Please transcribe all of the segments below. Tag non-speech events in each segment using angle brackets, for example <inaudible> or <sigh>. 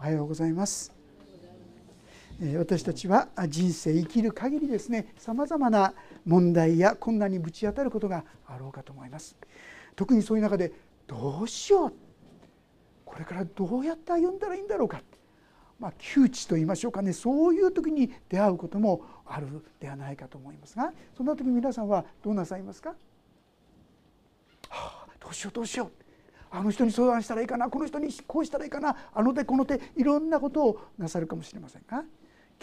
おはようございます。私たちは人生生きる限りですねさまざまな問題や困難にぶち当たることがあろうかと思います。特にそういう中でどうしよう。これからどうやって歩んだらいいんだろうか。まあ、窮地と言いましょうかね。そういう時に出会うこともあるではないかと思いますがそんな時皆さんはどうなさいますか、はあ、どうしようどうしよう。あの人に相談したらいいかなこの人にこうしたらいいかなあの手この手いろんなことをなさるかもしれませんが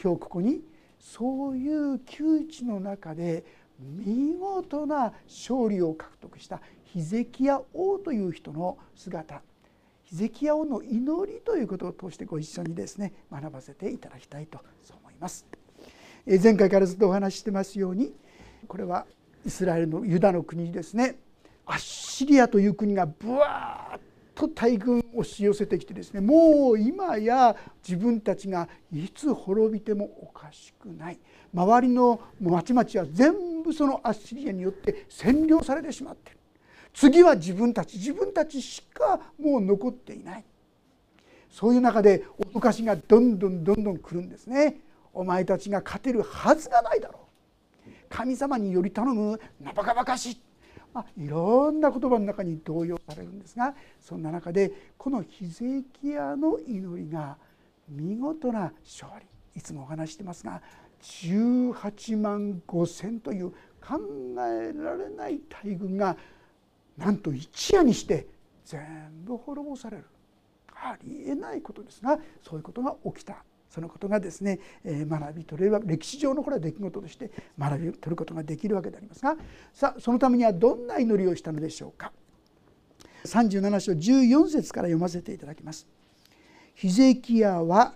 今日ここにそういう窮地の中で見事な勝利を獲得したヒゼキヤ王という人の姿。ヒゼキヤ王の祈りということを通してご一緒にですね学ばせていただきたいと思います。前回からずっとお話ししてますようにこれはイスラエルのユダの国ですね。アッシリアという国がブワーッと大軍を押し寄せてきてですねもう今や自分たちがいつ滅びてもおかしくない。周りの町々は全部そのアッシリアによって占領されてしまっている。次は自分たち自分たちしかもう残っていない。そういう中で脅かしがどんどんどんどん来るんですね。お前たちが勝てるはずがないだろう。神様により頼むなばかばかしい。まあ、いろんな言葉の中に動揺されるんですがそんな中でこのヒゼキヤの祈りが見事な勝利。いつもお話してますが18万5,000という考えられない大軍がなんと一夜にして全部滅ぼされる。ありえないことですがそういうことが起きた。そのことがですね学び取れる歴史上のこれは出来事として学び取ることができるわけでありますがさあそのためにはどんな祈りをしたのでしょうか37章14節から読ませていただきます。ヒゼキヤは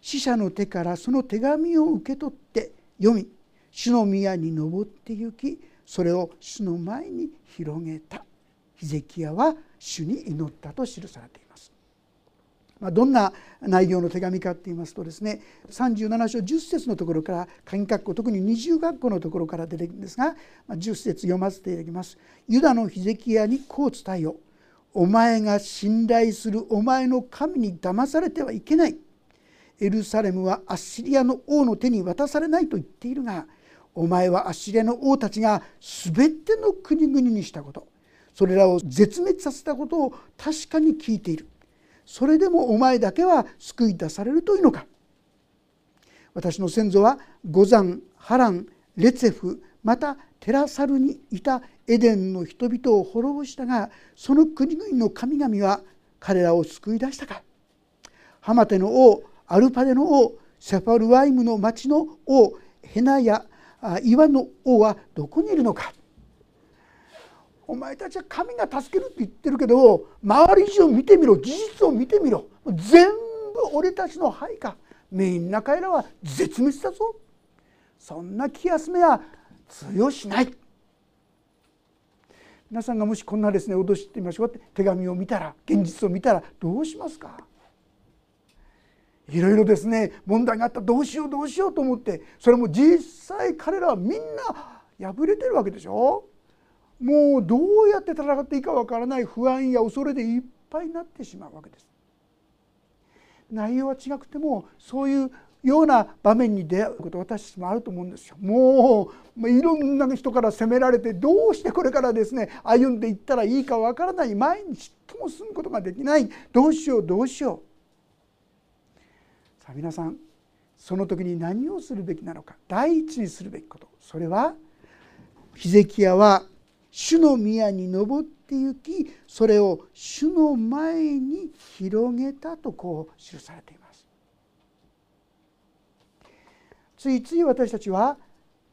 死者の手からその手紙を受け取って読み主の宮に登って行きそれを主の前に広げたヒゼキヤは主に祈ったと記されています。まあ、どんな内容の手紙かっていいますとですね37章10節のところから鍵括弧特に二重括弧のところから出てくるんですが10節読ませていただきます。ユダのヒゼキヤにこう伝えよお前が信頼するお前の神に騙されてはいけない。エルサレムはアッシリアの王の手に渡されないと言っているがお前はアッシリアの王たちが全ての国々にしたことそれらを絶滅させたことを確かに聞いているそれでもお前だけは救い出されるというのか。私の先祖は五山ハランレツェフまたテラサルにいたエデンの人々を滅ぼしたがその国々の神々は彼らを救い出したか。ハマテの王アルパデの王セファルワイムの町の王ヘナヤ岩の王はどこにいるのか。お前たちは神が助けるって言ってるけど周り以上見てみろ事実を見てみろ。全部俺たちの配下。みんな彼らは絶滅だぞ。そんな気休めは通用しない。皆さんがもしこんなですね脅してみましょうって手紙を見たら現実を見たらどうしますか？いろいろですね問題があったらどうしようどうしようと思ってそれも実際彼らはみんな敗れてるわけでしょ？もうどうやって戦っていいかわからない不安や恐れでいっぱいになってしまうわけです。内容は違くてもそういうような場面に出会うこと私たちもあると思うんですよ。もういろんな人から責められてどうしてこれからですね歩んでいったらいいかわからない毎日とも住むことができないどうしようどうしよう。さあ皆さんその時に何をするべきなのか第一にするべきことそれはヒゼキヤは主の宮に登って行きそれを主の前に広げたとこう記されています。ついつい私たちは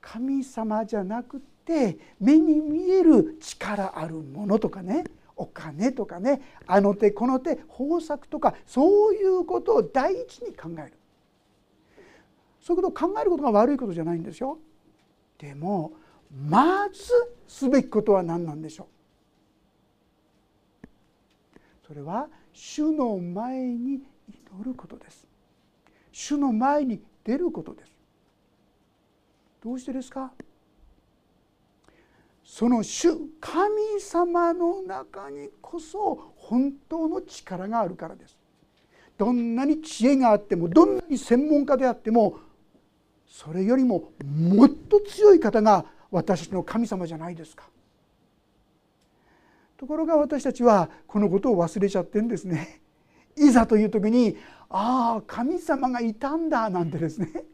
神様じゃなくて目に見える力あるものとかねお金とかねあの手この手豊作とかそういうことを第一に考える。そういうことを考えることが悪いことじゃないんですよ。でもまずすべきことは何なんでしょう？それは主の前に祈ることです。主の前に出ることです。どうしてですか？その主神様の中にこそ本当の力があるからです。どんなに知恵があってもどんなに専門家であってもそれよりももっと強い方が私たちの神様じゃないですか。ところが私たちはこのことを忘れちゃってんですね。<laughs> いざという時にああ神様がいたんだなんてですね <laughs>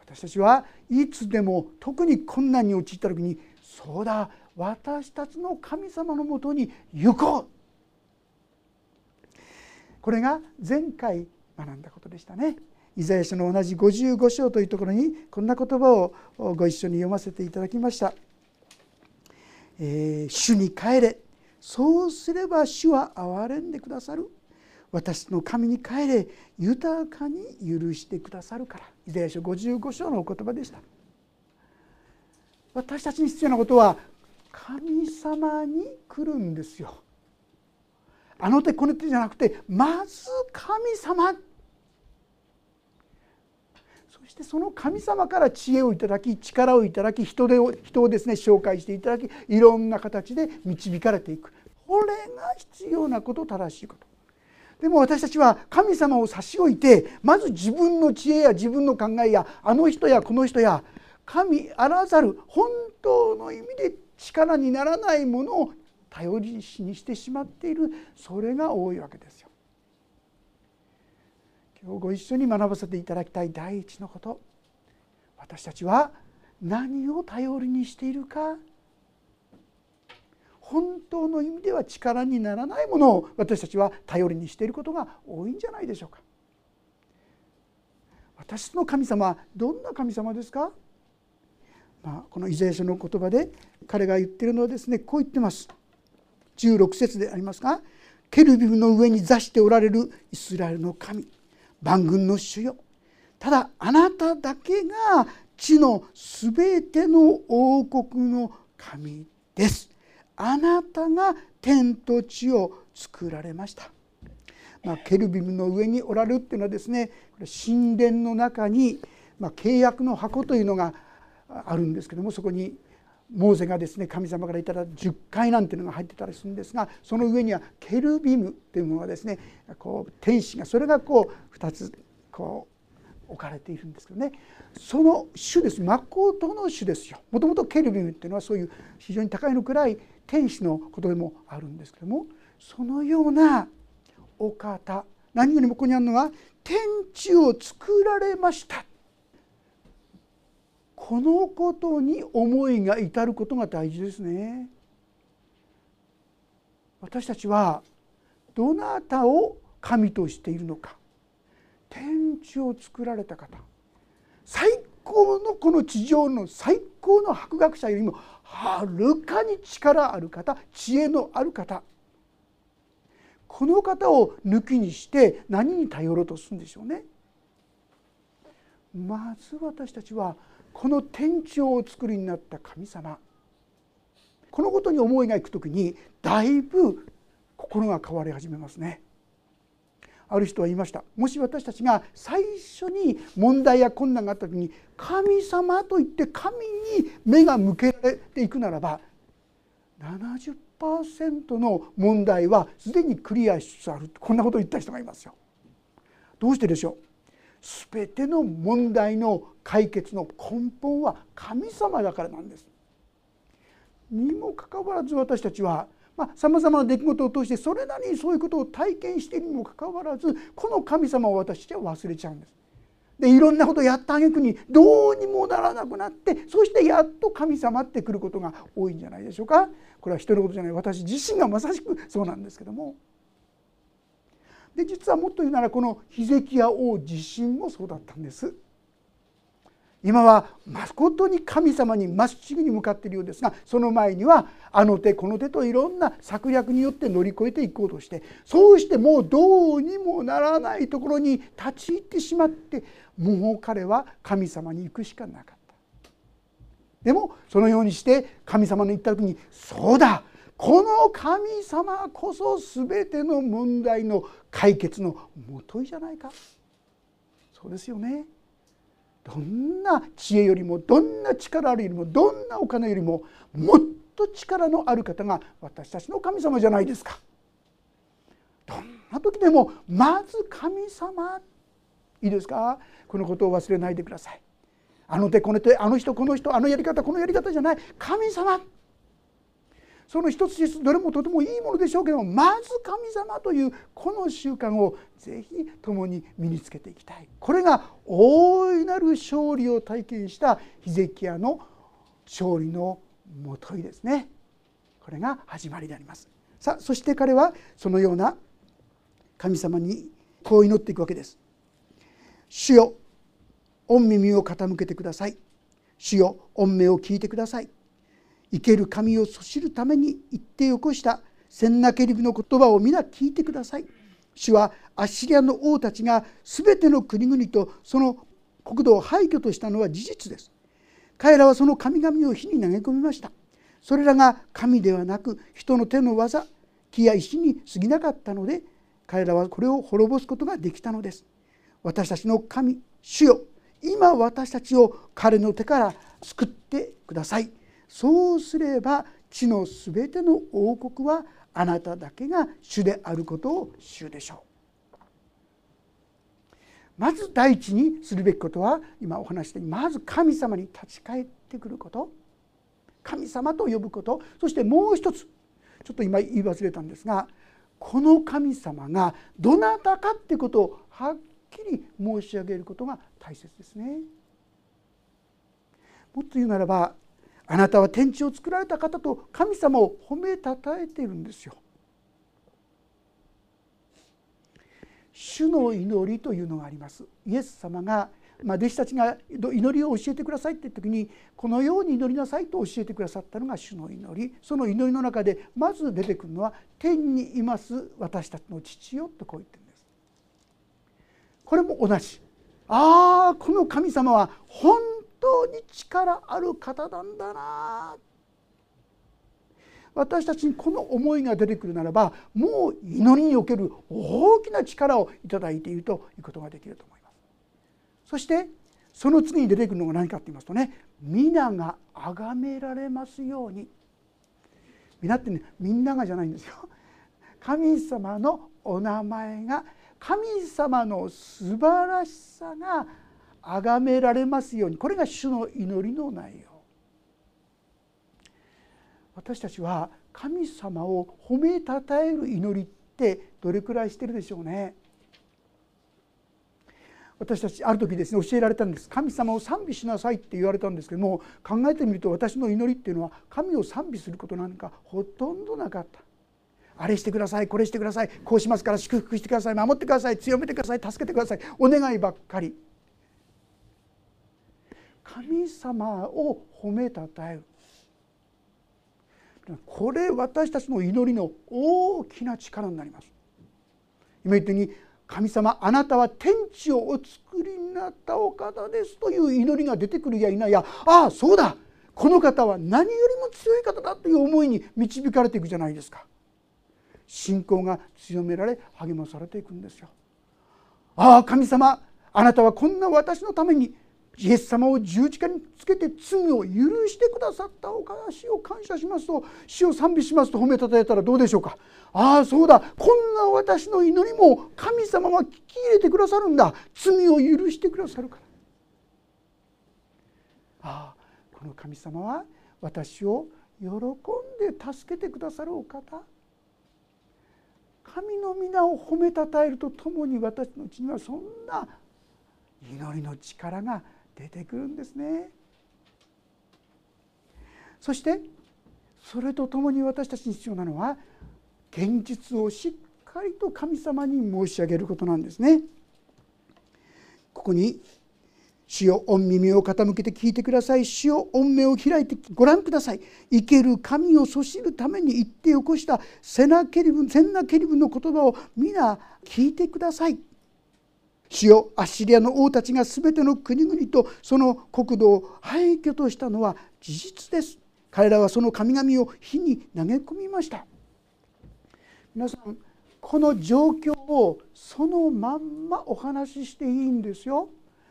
私たちはいつでも特に困難に陥った時にそうだ私たちの神様のもとに行こうこれが前回学んだことでしたね。イザヤ書の同じ55章というところにこんな言葉をご一緒に読ませていただきました。えー、主に帰れ。そうすれば主は憐れんでくださる。私の神に帰れ。豊かに許してくださるから。イザヤ書55章のお言葉でした。私たちに必要なことは神様に来るんですよ。あの手この手じゃなくてまず神様そしてその神様から知恵をいただき力をいただき人で人をですね紹介していただきいろんな形で導かれていく。これが必要なこと正しいこと。でも私たちは神様を差し置いてまず自分の知恵や自分の考えやあの人やこの人や神あらざる本当の意味で力にならないものを頼りにしてしまっている。それが多いわけですよ。今日ご一緒に学ばせていただきたい第一のこと。私たちは何を頼りにしているか。本当の意味では力にならないものを私たちは頼りにしていることが多いんじゃないでしょうか。私の神様はどんな神様ですか、まあ、このイザヤ書の言葉で彼が言ってるのはですねこう言ってます。16節でありますが「ケルビムの上に座しておられるイスラエルの神。万軍の主よただあなただけが地のすべての王国の神です」あなたが天と地を作られました。まあ、ケルビムの上におられるっていうのはですね神殿の中に、まあ、契約の箱というのがあるんですけどもそこにモーゼがですね神様からいただ10回なんていうのが入ってたりするんですがその上にはケルビムというものがですねこう天使がそれがこう2つこう置かれているんですけどね。その種です。真の種ですよ。もともとケルビムっていうのはそういう非常に高いのくらい天使のことでもあるんですけどもそのようなお方何よりもここにあるのは天地を作られました。このことに思いが至ることが大事ですね私たちはどなたを神としているのか天地を作られた方最高のこの地上の最高の博学者よりもはるかに力ある方知恵のある方この方を抜きにして何に頼ろうとするんでしょうね。まず私たちはこの天地をお作りになった神様このことに思いがいく時にだいぶ心が変わり始めますね。ある人は言いましたもし私たちが最初に問題や困難があった時に神様といって神に目が向けられていくならば70%の問題はすでにクリアしつつあるこんなことを言った人がいますよ。どうしてでしょう？全ての問題の解決の根本は神様だからなんです。にもかかわらず私たちはさまざ、まな出来事を通してそれなりにそういうことを体験しているにもかかわらずこの神様を私たちは忘れちゃうんです。でいろんなことをやったあげくにどうにもならなくなってそしてやっと神様ってくることが多いんじゃないでしょうか。これは人のことじゃない私自身がまさしくそうなんですけども。で実はもっと言うならこのヒゼキヤ王自身もそうだったんです。今はまことに神様にまっしぐに向かっているようですがその前にはあの手この手といろんな策略によって乗り越えていこうとしてそうしてもうどうにもならないところに立ち入ってしまってもう彼は神様に行くしかなかった。でもそのようにして神様の言った時にそうだこの神様こそ全ての問題の解決のもといじゃないか。そうですよね。どんな知恵よりもどんな力よりもどんなお金よりももっと力のある方が私たちの神様じゃないですか。どんな時でもまず神様。いいですか？このことを忘れないでください。あの手この手あの人この人あのやり方このやり方じゃない。神様。その一つ一つどれもとてもいいものでしょうけどもまず神様というこの習慣をぜひ共に身につけていきたい。これが大いなる勝利を体験したヒゼキヤの勝利のもといですね。これが始まりであります。さあそして彼はそのような神様にこう祈っていくわけです。主よ御耳を傾けてください。主よ御目を聞いてください。生ける神をそしるために言って起こした。センナケリブの言葉を皆聞いてください。主はアッシリアの王たちが全ての国々とその国土を廃墟としたのは事実です。彼らはその神々を火に投げ込みました。それらが神ではなく人の手の技木や石に過ぎなかったので彼らはこれを滅ぼすことができたのです。私たちの神主よ。今私たちを彼の手から救ってください。そうすれば地のすべての王国はあなただけが主であることを主でしょう。まず第一にするべきことは今お話したようにまず神様に立ち返ってくること。神様と呼ぶこと。そしてもう一つちょっと今言い忘れたんですがこの神様がどなたかってことをはっきり申し上げることが大切ですね。もっと言うならばあなたは天地を作られた方と神様を褒めたたえているんですよ。主の祈りというのがあります。イエス様がまあ、弟子たちが祈りを教えてくださいって時にこのように祈りなさいと教えてくださったのが主の祈りその祈りの中でまず出てくるのは「天にいます私たちの父よ」とこう言ってるんです。これも同じああこの神様は本当に力ある方なんだな。私たちにこの思いが出てくるならばもう祈りにおける大きな力を頂いているということができると思います。そしてその次に出てくるのが何かと言いますとね皆が崇められますように。皆ってねみんながじゃないんですよ。神様のお名前が神様の素晴らしさが崇められますように。これが主の祈りの内容。私たちは神様を褒めたたえる祈りってどれくらいしてるでしょうね。私たちある時ですね教えられたんです。神様を賛美しなさいって言われたんですけども考えてみると私の祈りっていうのは神を賛美することなんかほとんどなかった。あれしてくださいこれしてくださいこうしますから祝福してください守ってください強めてください助けてくださいお願いばっかり。神様を褒めたたえる。これ私たちの祈りの大きな力になります。今言ったように神様あなたは天地をお作りになったお方ですという祈りが出てくるや否や。ああそうだ。この方は何よりも強い方だという思いに導かれていくじゃないですか。信仰が強められ励まされていくんですよ。ああ神様あなたはこんな私のためにイエス様を十字架につけて罪を許してくださったおかしを感謝しますと死を賛美しますと褒めたたえたらどうでしょうか。ああそうだ。こんな私の祈りも神様は聞き入れてくださるんだ。罪を許してくださるから。ああこの神様は私を喜んで助けてくださるお方。神の皆を褒めたたえるとともに私のうちにはそんな祈りの力が出てくるんですね。そしてそれとともに私たちに必要なのは現実をしっかりと神様に申し上げることなんですね。ここに主よ御耳を傾けて聞いてください主よ御目を開いてご覧ください生ける神をそしるために言って起こしたセナケリブセンナケリブの言葉を皆聞いてください主よアッシリアの王たちが全ての国々とその国土を廃墟としたのは事実です。彼らはその神々を火に投げ込みました。皆さんこの状況をそのまんまお話ししていいんですよ。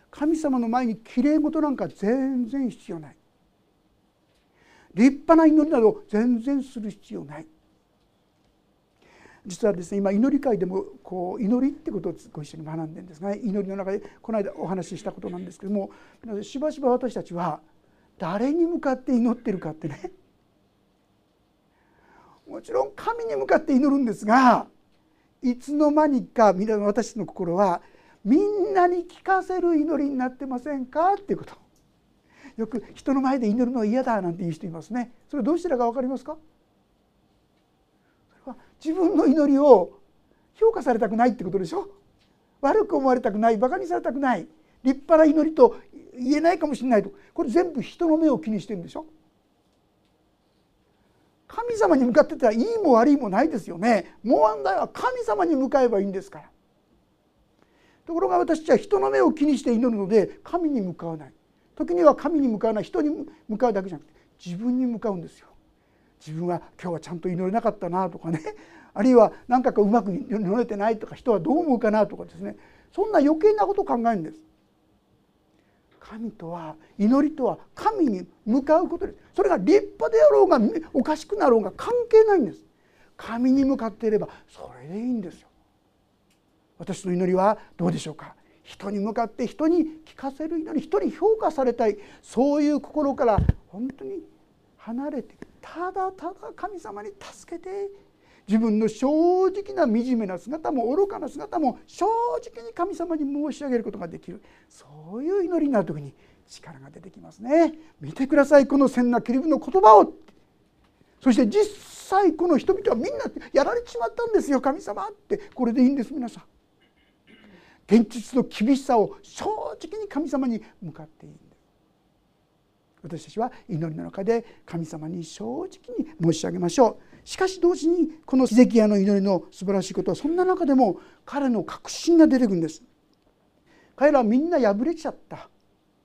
神様の前にきれい事なんか全然必要ない。立派な祈りなど全然する必要ない。実はですね今祈り会でもこう祈りってことをご一緒に学んでるんですが、ね、祈りの中でこの間お話ししたことなんですけどもしばしば私たちは誰に向かって祈ってるかってねもちろん神に向かって祈るんですがいつの間にか私の心はみんなに聞かせる祈りになってませんかっていうこと。よく人の前で祈るのは嫌だなんて言う人いますね。それどうしてだか分かりますか？自分の祈りを評価されたくないってことでしょ？悪く思われたくないバカにされたくない立派な祈りと言えないかもしれないと。これ全部人の目を気にしてるんでしょ？神様に向かってたらいいも悪いもないですよね。もう問題は神様に向かえばいいんですから。ところが私たちは人の目を気にして祈るので神に向かわない。時には神に向かわない。人に向かうだけじゃなくて自分に向かうんですよ。自分は今日はちゃんと祈れなかったなとかね。<laughs> あるいは何かかうまく祈れてないとか人はどう思うかなとかですね。そんな余計なことを考えるんです。神とは祈りとは神に向かうことです。それが立派であろうがおかしくなろうが関係ないんです。神に向かっていればそれでいいんですよ。私の祈りはどうでしょうか。人に向かって人に聞かせる祈り人に評価されたい。そういう心から本当に離れてただただ神様に助けて自分の正直な惨めな姿も愚かな姿も正直に神様に申し上げることができる。そういう祈りになる時に力が出てきますね。見てください。この千なキリブの言葉を。そして実際この人々はみんなやられちまったんですよ。神様って。これでいいんです。皆さん。現実の厳しさを正直に神様に向かっていいんです。私たちは祈りの中で神様に正直に申し上げましょう。しかし同時にこのヒゼキヤの祈りの素晴らしいことはそんな中でも彼の確信が出てくるんです。彼らはみんな破れちゃった。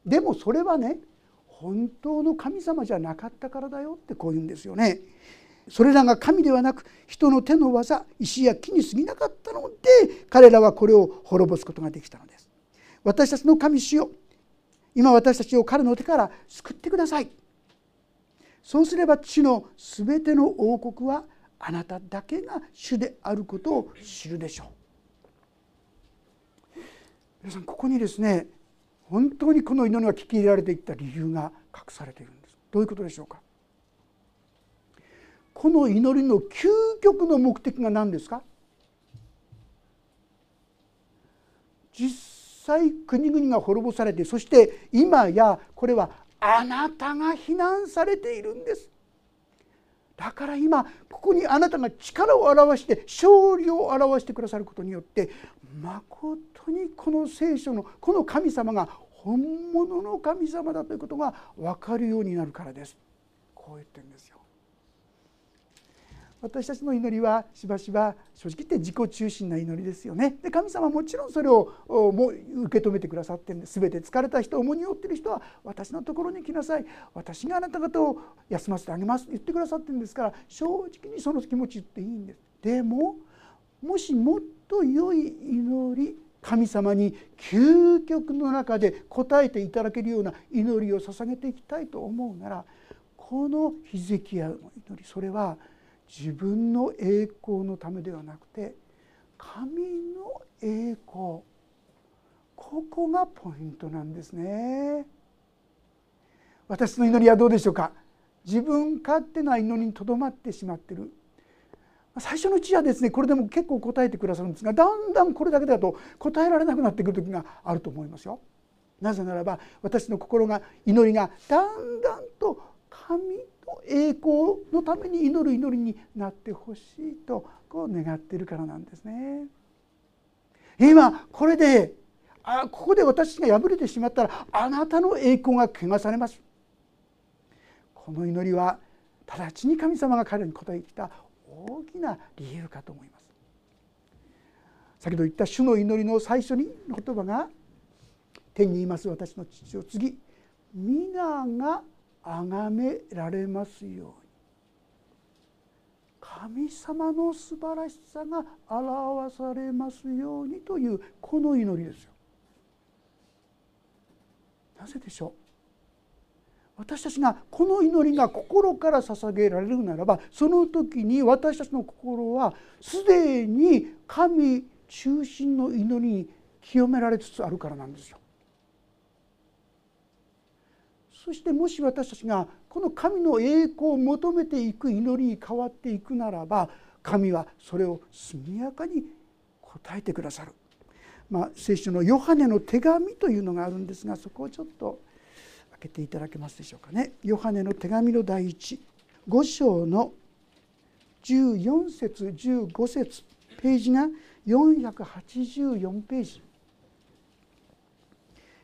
でもそれはね本当の神様じゃなかったからだよってこう言うんですよね。それらが神ではなく人の手の技石や木に過ぎなかったので彼らはこれを滅ぼすことができたのです。私たちの神主よ今私たちを彼の手から救ってください。そうすれば地のすべての王国はあなただけが主であることを知るでしょう。皆さんここにですね本当にこの祈りが聞き入れられていった理由が隠されているんです。どういうことでしょうか。この祈りの究極の目的が何ですか実際国々が滅ぼされてそして今やこれはあなたが非難されているんです。だから今ここにあなたが力を表して勝利を表してくださることによってまことにこの聖書のこの神様が本物の神様だということが分かるようになるからです。こう言ってるんですよ。私たちの祈りはしばしば正直言って自己中心な祈りですよね。で神様はもちろんそれをも受け止めてくださってるんです。全て疲れた人重荷を負ってる人は私のところに来なさい。私があなた方を休ませてあげますと言ってくださってるんですから正直にその気持ち言っていいんです。でももしもっと良い祈り神様に究極の中で応えていただけるような祈りを捧げていきたいと思うならこのヒゼキヤの祈りそれは「自分の栄光のためではなくて神の栄光。ここがポイントなんですね。私の祈りはどうでしょうか？自分勝手な祈りにとどまってしまってる。最初のうちはですねこれでも結構答えてくださるんですがだんだんこれだけだと答えられなくなってくる時があると思いますよ。なぜならば私の心が祈りがだんだんと神栄光のために祈る祈りになってほしいとこう願っているからなんですね。今これであここで私が敗れてしまったらあなたの栄光が汚されます。この祈りは直ちに神様が彼に答えてきた大きな理由かと思います。先ほど言った主の祈りの最初にの言葉が天にいます私の父を次皆が崇められますように神様の素晴らしさが表されますようにというこの祈りですよ。なぜでしょう？私たちがこの祈りが心から捧げられるならばその時に私たちの心はすでに神中心の祈りに清められつつあるからなんですよ。そしてもし私たちがこの神の栄光を求めていく祈りに変わっていくならば神はそれを速やかに答えてくださる。まあ、聖書のヨハネの手紙というのがあるんですがそこをちょっと開けていただけますでしょうかね。ヨハネの手紙の第一5章の14節15節ページが484ページ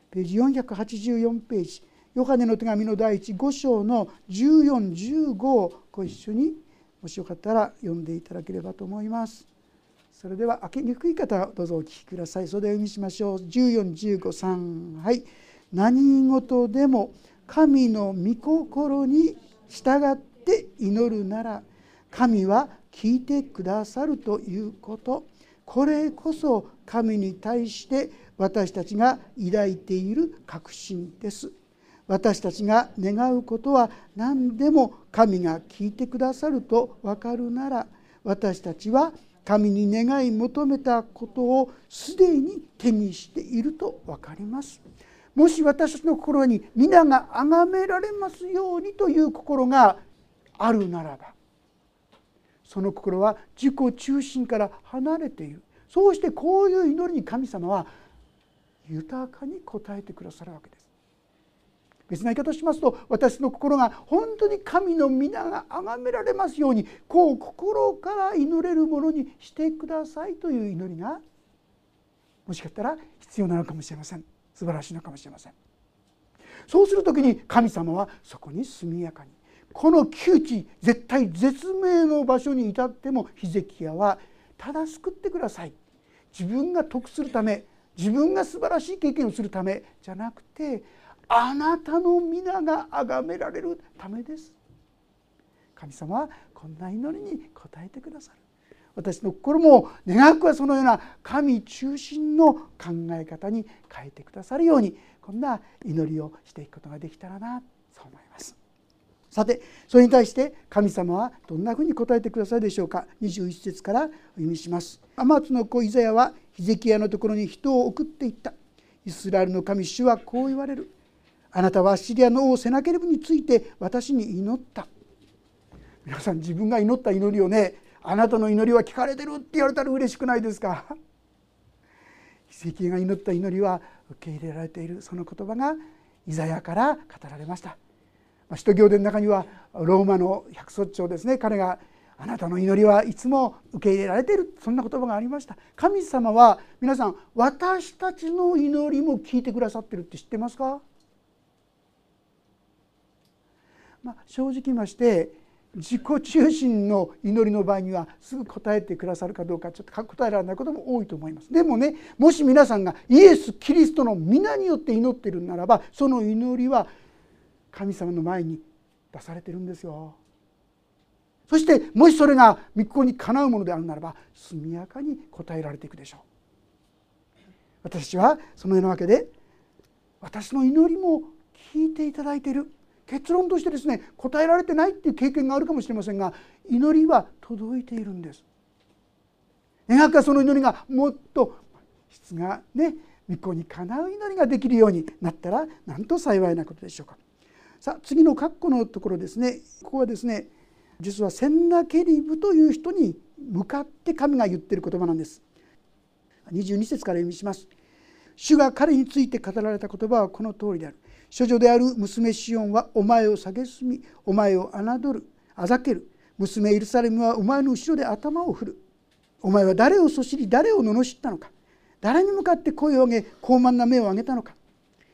ページ484ページヨハネの手紙の第一5章の1415をご一緒にもしよかったら読んでいただければと思います。それでは開けにくい方どうぞお聞きください。それでは読みしましょう。14153はい。何事でも神の御心に従って祈るなら神は聞いてくださるということこれこそ神に対して私たちが抱いている確信です私たちが願うことは何でも神が聞いてくださると分かるなら私たちは神に願い求めたことをすでに手にしていると分かります。もし私たちの心に皆が崇められますようにという心があるならばその心は自己中心から離れているそうしてこういう祈りに神様は豊かに応えてくださるわけです。別な言い方をしますと私の心が本当に神の皆が崇められますようにこう心から祈れるものにしてくださいという祈りがもしかしたら必要なのかもしれません。素晴らしいのかもしれません。そうする時に神様はそこに速やかにこの窮地絶対絶命の場所に至ってもヒゼキヤはただ救ってください。自分が得するため自分が素晴らしい経験をするためじゃなくてあなたの皆が崇められるためです。神様はこんな祈りに応えてくださる。私の心も願くはそのような神中心の考え方に変えてくださるようにこんな祈りをしていくことができたらなそう思います。さてそれに対して神様はどんなふうに答えてくださるでしょうか。21節からお読みします。アマツの子イザヤはヒゼキヤのところに人を送っていった。イスラエルの神主はこう言われる。あなたはシリアの王セナケルブについて私に祈った。皆さん自分が祈った祈りをねあなたの祈りは聞かれてるって言われたら嬉しくないですか？奇跡が祈った祈りは受け入れられている。その言葉がイザヤから語られました。使徒行伝の中にはローマの百卒長ですね。彼があなたの祈りはいつも受け入れられている。そんな言葉がありました。神様は皆さん私たちの祈りも聞いてくださってるって知ってますか？まあ、正直言いまして自己中心の祈りの場合にはすぐ答えてくださるかどうかちょっと答えられないことも多いと思います。でもねもし皆さんがイエス・キリストの皆によって祈っているならばその祈りは神様の前に出されてるんですよ。そしてもしそれが御子にかなうものであるならば速やかに答えられていくでしょう。私はそのようなわけで私の祈りも聞いていただいている。結論としてですね答えられてないっていう経験があるかもしれませんが祈りは届いているんです。願かその祈りがもっと質がね御子にかなう祈りができるようになったらなんと幸いなことでしょうか。さあ次の括弧のところですね。ここはですね実はセンナケリブという人に向かって神が言っている言葉なんです。22節から読みします。主が彼について語られた言葉はこの通りである。処女である娘シオンはお前を蔑みお前を侮るあざける。娘エルサレムはお前の後ろで頭を振る。お前は誰をそしり誰を罵ったのか。誰に向かって声を上げ高慢な目を上げたのか。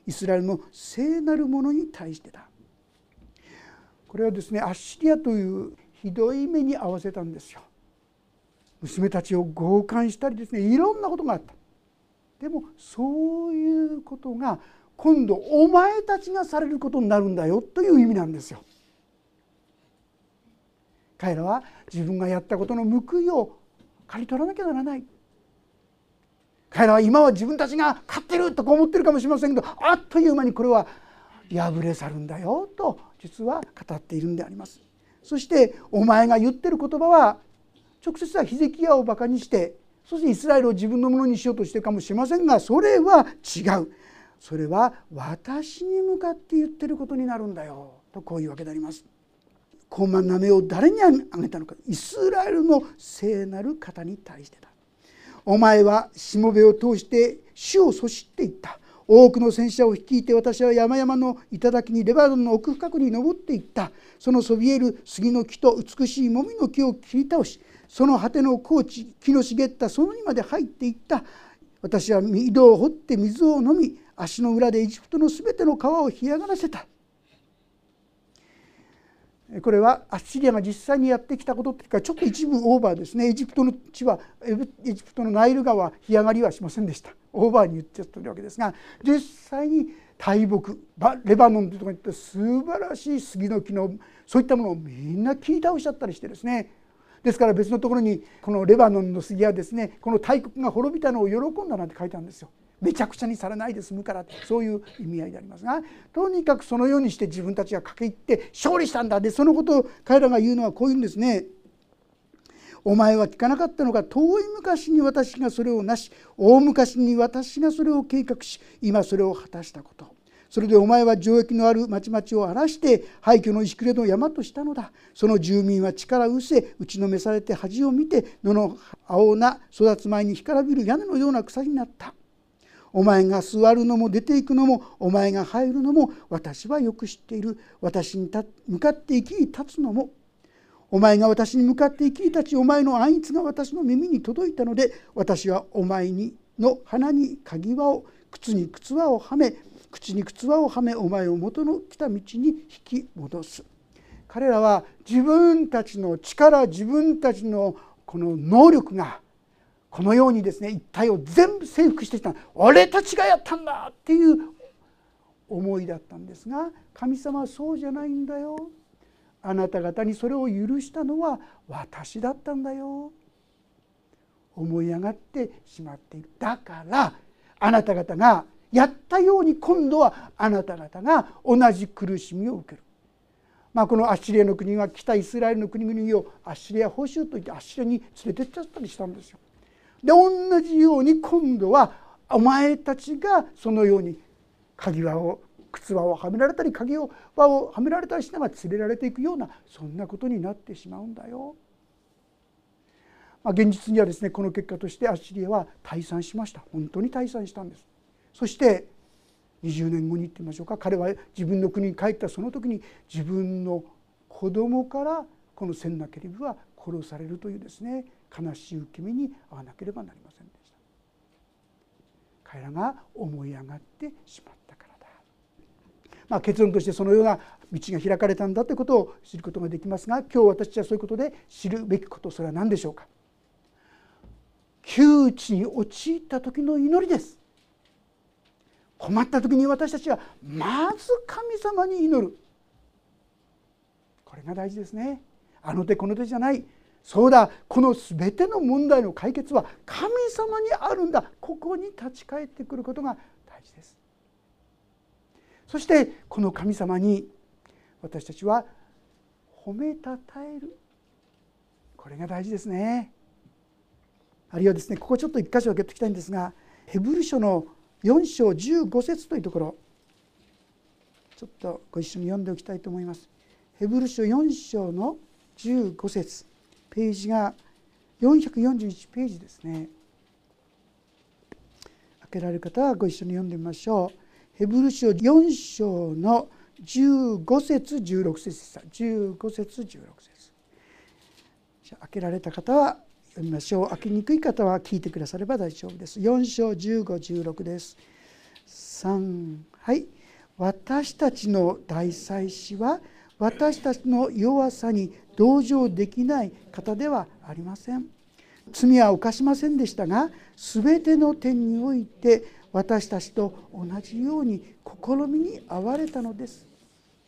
イスラエルの聖なる者に対してだ。これはですねアッシリアというひどい目に遭わせたんですよ。娘たちを強姦したりですねいろんなことがあった。でもそういうことが今度お前たちがされることになるんだよという意味なんですよ。彼らは自分がやったことの報いを刈り取らなきゃならない。彼らは今は自分たちが勝ってるとか思ってるかもしれませんけどあっという間にこれは破れ去るんだよと実は語っているんであります。そしてお前が言ってる言葉は直接はヒゼキヤをバカにしてそしてイスラエルを自分のものにしようとしてるかもしれませんがそれは違う。それは私に向かって言ってることになるんだよ。とこういうわけであります。高慢な目を誰にあげたのか。イスラエルの聖なる方に対してだ。お前はしもべを通して主をそしっていった。多くの戦車を率いて私は山々の頂にレバノンの奥深くに登っていった。そのそびえる杉の木と美しいもみの木を切り倒しその果ての高地木の茂ったそのにまで入っていった。私は井戸を掘って水を飲み足の裏でエジプトのすべての川を干上がらせた。これはアッシリアが実際にやってきたことっていうかちょっと一部オーバーですね。エジプトの地はエジプトのナイル川干上がりはしませんでした。オーバーに言っちゃってるわけですが実際に大木レバノンというところに行って素晴らしい杉の木のそういったものをみんな切り倒しちゃったりしてですね。ですから別のところにこのレバノンの杉はですねこの大国が滅びたのを喜んだなんて書いてあるんですよ。めちゃくちゃにされないで済むからそういう意味合いでありますがとにかくそのようにして自分たちが駆け入って勝利したんだ。でそのことを彼らが言うのはこういうんですね。お前は聞かなかったのか。遠い昔に私がそれをなし大昔に私がそれを計画し今それを果たしたこと。それでお前は城壁のある町々を荒らして廃墟の石暮れの山としたのだ。その住民は力うせ打ちのめされて恥を見て野の青な育つ前に干からびる屋根のような草になった。お前が座るのも出ていくのもお前が入るのも私はよく知っている。私に向かって生き立つのも。お前が私に向かって生き立ちお前の暗逸が私の耳に届いたので私はお前にの鼻に鍵輪を靴に靴輪をはめ口に靴輪をはめお前を元の来た道に引き戻す。彼らは自分たちの力自分たちのこの能力がこのようにですね一体を全部征服してきた俺たちがやったんだっていう思いだったんですが神様はそうじゃないんだよあなた方にそれを許したのは私だったんだよ思い上がってしまっているだからあなた方がやったように今度はあなた方が同じ苦しみを受ける。まあ、このアッシリアの国は北イスラエルの国々をアッシリア報酬といってアッシリアに連れてっちゃったりしたんですよ。で同じように今度はお前たちがそのように鍵輪を靴輪をはめられたり鍵輪をはめられたりしながら連れられていくようなそんなことになってしまうんだよ。まあ、現実にはですねこの結果としてアッシリアは退散しました本当に退散したんです。そして20年後に言ってみましょうか彼は自分の国に帰ったその時に自分の子供からこのセンナケリブは殺されるというですね悲しい受け身に遭わなければなりませんでした。彼らが思い上がってしまったからだ、まあ、結論としてそのような道が開かれたんだということを知ることができますが今日私たちはそういうことで知るべきことそれは何でしょうか。窮地に陥った時の祈りです。困った時に私たちはまず神様に祈る。これが大事ですね。あの手この手じゃない。そうだこの全ての問題の解決は神様にあるんだ。ここに立ち返ってくることが大事です。そしてこの神様に私たちは褒めたたえる。これが大事ですね。あるいはですねここちょっと一箇所開けておきたいんですがヘブル書の4章15節というところ。ちょっとご一緒に読んでおきたいと思います。ヘブル書4章の15節。ページが441ページですね。開けられる方はご一緒に読んでみましょう。ヘブル書4章の15節16節でした。15節16節じゃ開けられた方は読みましょう開けにくい方は聞いてくだされば大丈夫です4章1516です3はい私たちの大祭司は私たちの弱さに同情できない方ではありません。罪は犯しませんでしたが全ての点において私たちと同じように試みに遭れたのです。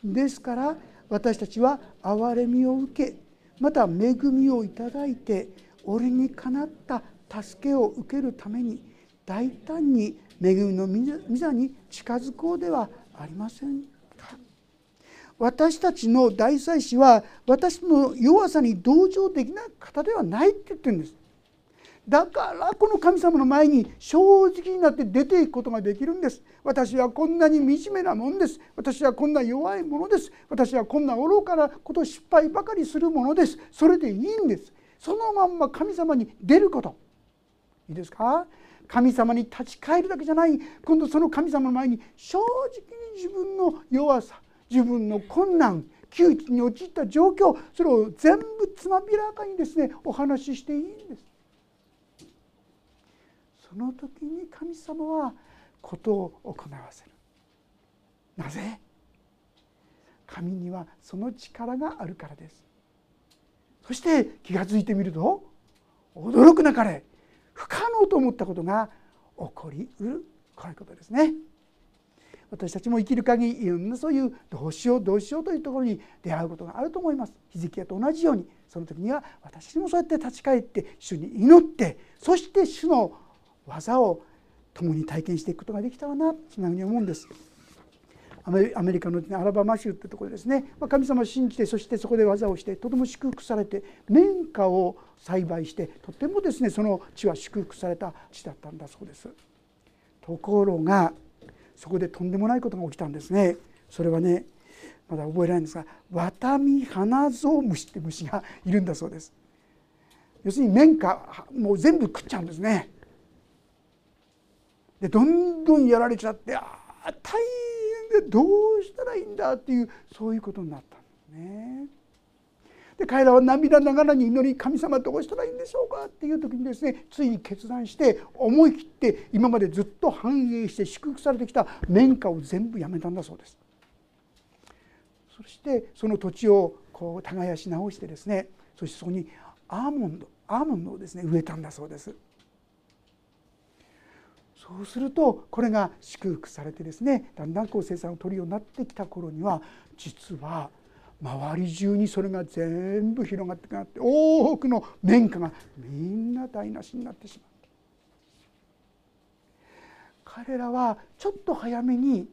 ですから私たちは憐れみを受けまた恵みをいただいて俺にかなった助けを受けるために大胆に恵みの御座に近づこうではありません。私たちの大祭司は私の弱さに同情できない方ではないって言ってるんです。だからこの神様の前に正直になって出ていくことができるんです。私はこんなに惨めなもんです。私はこんな弱いものです。私はこんな愚かなこと失敗ばかりするものです。それでいいんです。そのまんま神様に出ること。いいですか？神様に立ち返るだけじゃない。今度その神様の前に正直に自分の弱さ自分の困難窮地に陥った状況それを全部つまびらかにですねお話ししていいんです。その時に神様はことを行わせる。なぜ？神にはその力があるからです。そして気が付いてみると驚くなかれ不可能と思ったことが起こりうる。こういうことですね。私たちも生きる限りいろんなそういうどうしようどうしようというところに出会うことがあると思いますヒゼキヤと同じようにその時には私もそうやって立ち返って主に祈ってそして主の技を共に体験していくことができたらなそんなふうに思うんです。アメリカのアラバマ州ってところですね神様を信じてそしてそこで技をしてとても祝福されて綿花を栽培してとてもですねその地は祝福された地だったんだそうです。ところがそこでとんでもないことが起きたんですね。それはねまだ覚えられないんですがワタミハナゾウムシって虫がいるんだそうです。要するに綿花もう全部食っちゃうんですね。でどんどんやられちゃってああ大変でどうしたらいいんだっていうそういうことになったんですね。で彼らは涙ながらに祈り神様どうしたらいいんでしょうかっていう時にですねついに決断して思い切って今までずっと繁栄して祝福されてきた綿花を全部やめたんだそうです。そしてその土地をこう耕し直してですねそしてそこにアーモンドアーモンドをですね植えたんだそうです。そうするとこれが祝福されてですねだんだんこう生産を取るようになってきた頃には実は周り中にそれが全部広がってなって多くの綿花がみんな台無しになってしまった彼らはちょっと早めに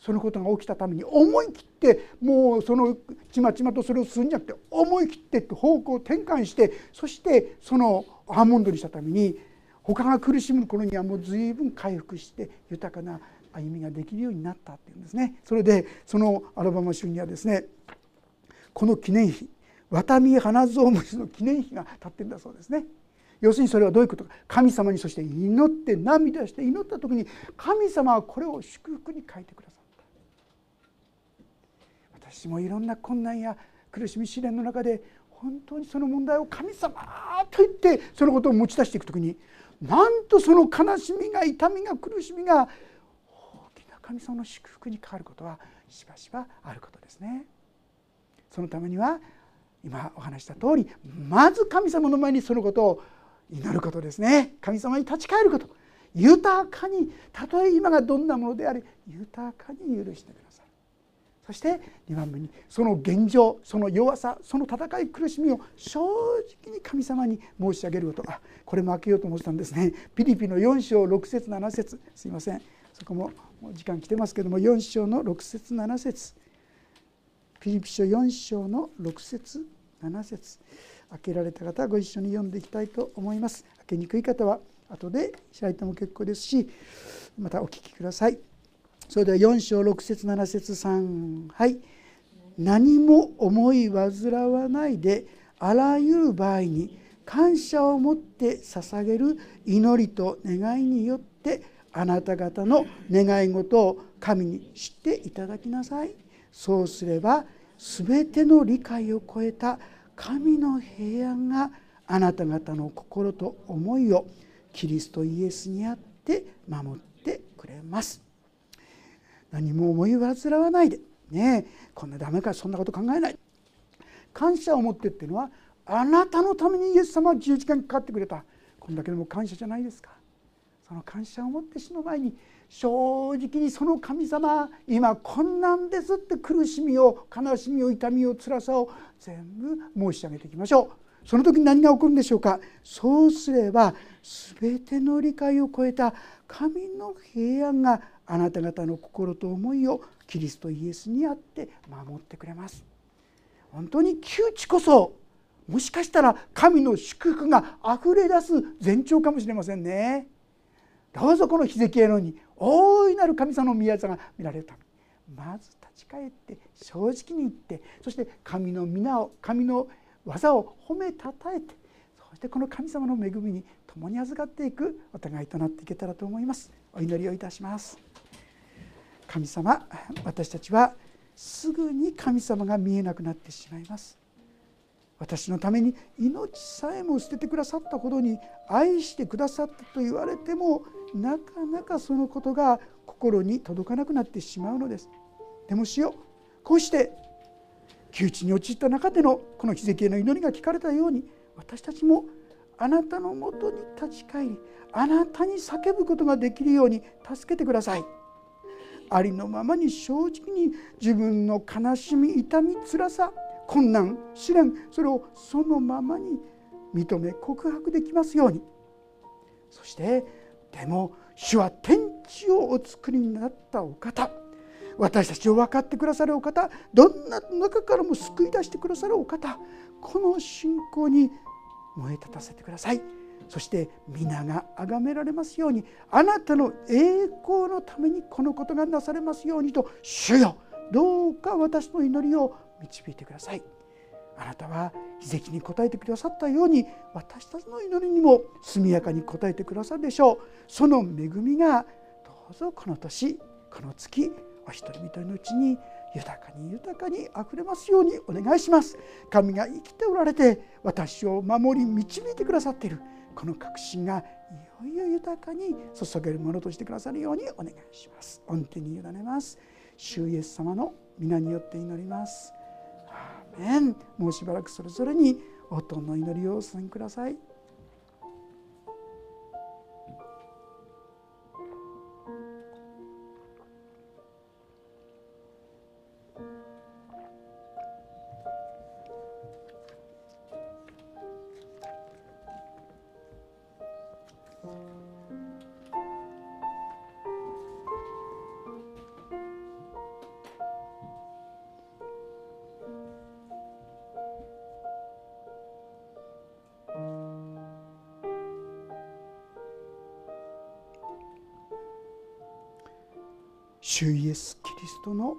そのことが起きたために思い切ってもうそのちまちまとそれをするんじゃなくて思い切って方向転換してそしてそのアーモンドにしたために他が苦しむ頃にはもう随分回復して豊かな歩みができるようになったっていうんですね。それでそのアルバマ州にはですねこの記念碑ワタミ花ゾウムシの記念碑が立ってんだそうですね。要するにそれはどういうことか。神様にそして祈って涙して祈った時に神様はこれを祝福に書いてくださった。私もいろんな困難や苦しみ試練の中で本当にその問題を神様と言ってそのことを持ち出していく時になんとその悲しみが痛みが苦しみが大きな神様の祝福に変わることはしばしばあることですね。そのためには今お話した通りまず神様の前にそのことを祈ることですね。神様に立ち返ること。豊かにたとえ今がどんなものであれ豊かに許してくださいそして2番目にその現状その弱さその戦い苦しみを正直に神様に申し上げること。あこれも開けようと思ってたんですね。ピリピの4章6節7節。すいません。そこも時間来てますけども4章の6節7節。ピリピ書4章の6節7節開けられた方はご一緒に読んでいきたいと思います。開けにくい方は後で開いても結構ですしまたお聞きください。それでは4章6節7節3はい。何も思い煩わないであらゆる場合に感謝を持って捧げる祈りと願いによってあなた方の願い事を神に知っていただきなさい。そうすれば全ての理解を超えた神の平安があなた方の心と思いをキリストイエスにあって守ってくれます。何も思い煩わないで。ねこんなダメかそんなこと考えない。感謝を持ってっていうのはあなたのためにイエス様は十字架にかかってくれた。こんだけでも感謝じゃないですか。その感謝を持って死の前に正直にその神様今困難ですって苦しみを悲しみを痛みを辛さを全部申し上げていきましょう。その時に何が起こるんでしょうか？そうすれば全ての理解を超えた神の平安があなた方の心と思いをキリストイエスにあって守ってくれます。本当に窮地こそもしかしたら神の祝福があふれ出す前兆かもしれませんね。どうぞこのヒゼキヤのに大いなる神様の宮座が見られるた。めにまず立ち返って正直に言ってそして神の皆を神の技を褒めたたえてそしてこの神様の恵みに共に預かっていくお互いとなっていけたらと思います。お祈りをいたします。神様私たちはすぐに神様が見えなくなってしまいます。私のために命さえも捨ててくださったほどに愛してくださったと言われてもなかなかそのことが心に届かなくなってしまうのです。でもしようこうして窮地に陥った中でのこの奇跡への祈りが聞かれたように私たちもあなたのもとに立ち返りあなたに叫ぶことができるように助けてください。ありのままに正直に自分の悲しみ痛み辛さ困難試練それをそのままに認め告白できますように。そしてでも主は天地をお作りになったお方。私たちを分かってくださるお方。どんな中からも救い出してくださるお方。この信仰に燃え立たせてください。そして皆が崇められますように。あなたの栄光のためにこのことがなされますようにと主よどうか私の祈りを導いてください。あなたは奇跡に応えてくださったように私たちの祈りにも速やかに応えてくださるでしょ。うその恵みがどうぞこの年この月お一人一人のうちに豊かに豊かにあふれますようにお願いします。神が生きておられて私を守り導いてくださっているこの確信がいよいよ豊かに注げるものとしてくださるようにお願いします。御手に委ねます。主イエス様の皆によって祈ります。もうしばらくそれぞれに夫の祈りをお捧げください。人の